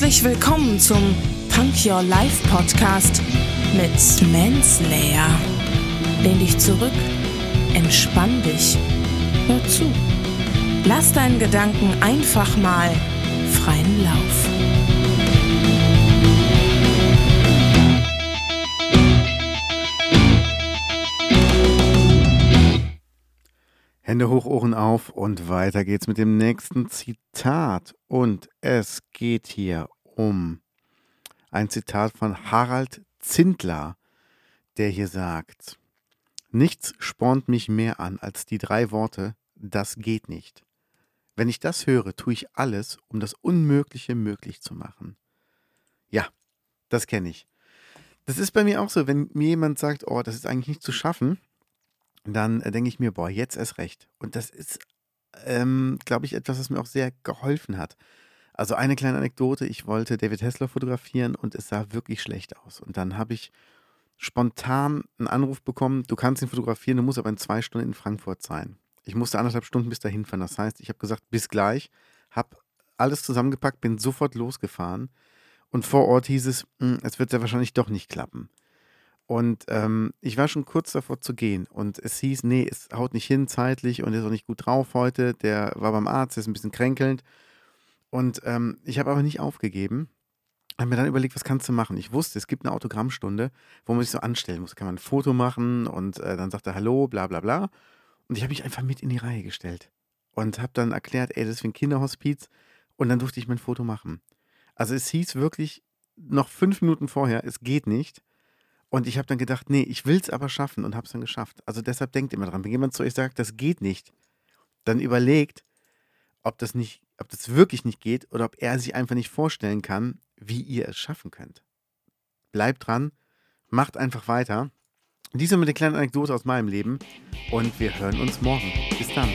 Herzlich willkommen zum Punk Your Life Podcast mit Manslayer. Lehn dich zurück, entspann dich, hör zu. Lass deinen Gedanken einfach mal freien Lauf. Hände hoch, Ohren auf und weiter geht's mit dem nächsten Zitat. Und es geht hier um ein Zitat von Harald Zindler, der hier sagt, Nichts spornt mich mehr an als die drei Worte, das geht nicht. Wenn ich das höre, tue ich alles, um das Unmögliche möglich zu machen. Ja, das kenne ich. Das ist bei mir auch so, wenn mir jemand sagt, oh, das ist eigentlich nicht zu schaffen, dann äh, denke ich mir, boah, jetzt erst recht. Und das ist, ähm, glaube ich, etwas, was mir auch sehr geholfen hat. Also eine kleine Anekdote, ich wollte David Hessler fotografieren und es sah wirklich schlecht aus. Und dann habe ich spontan einen Anruf bekommen, du kannst ihn fotografieren, du musst aber in zwei Stunden in Frankfurt sein. Ich musste anderthalb Stunden bis dahin fahren. Das heißt, ich habe gesagt, bis gleich, habe alles zusammengepackt, bin sofort losgefahren. Und vor Ort hieß es, hm, es wird ja wahrscheinlich doch nicht klappen. Und ähm, ich war schon kurz davor zu gehen. Und es hieß, nee, es haut nicht hin zeitlich und ist auch nicht gut drauf heute. Der war beim Arzt, ist ein bisschen kränkelnd. Und ähm, ich habe aber nicht aufgegeben. Habe mir dann überlegt, was kannst du machen? Ich wusste, es gibt eine Autogrammstunde, wo man sich so anstellen muss. Kann man ein Foto machen und äh, dann sagt er Hallo, bla bla bla. Und ich habe mich einfach mit in die Reihe gestellt und habe dann erklärt, ey, das ist wie ein Kinderhospiz. Und dann durfte ich mein Foto machen. Also es hieß wirklich noch fünf Minuten vorher, es geht nicht. Und ich habe dann gedacht, nee, ich will es aber schaffen und habe es dann geschafft. Also deshalb denkt immer dran, wenn jemand zu euch sagt, das geht nicht, dann überlegt, ob das nicht, ob das wirklich nicht geht oder ob er sich einfach nicht vorstellen kann, wie ihr es schaffen könnt. Bleibt dran, macht einfach weiter. Diese mit der kleinen Anekdote aus meinem Leben und wir hören uns morgen. Bis dann.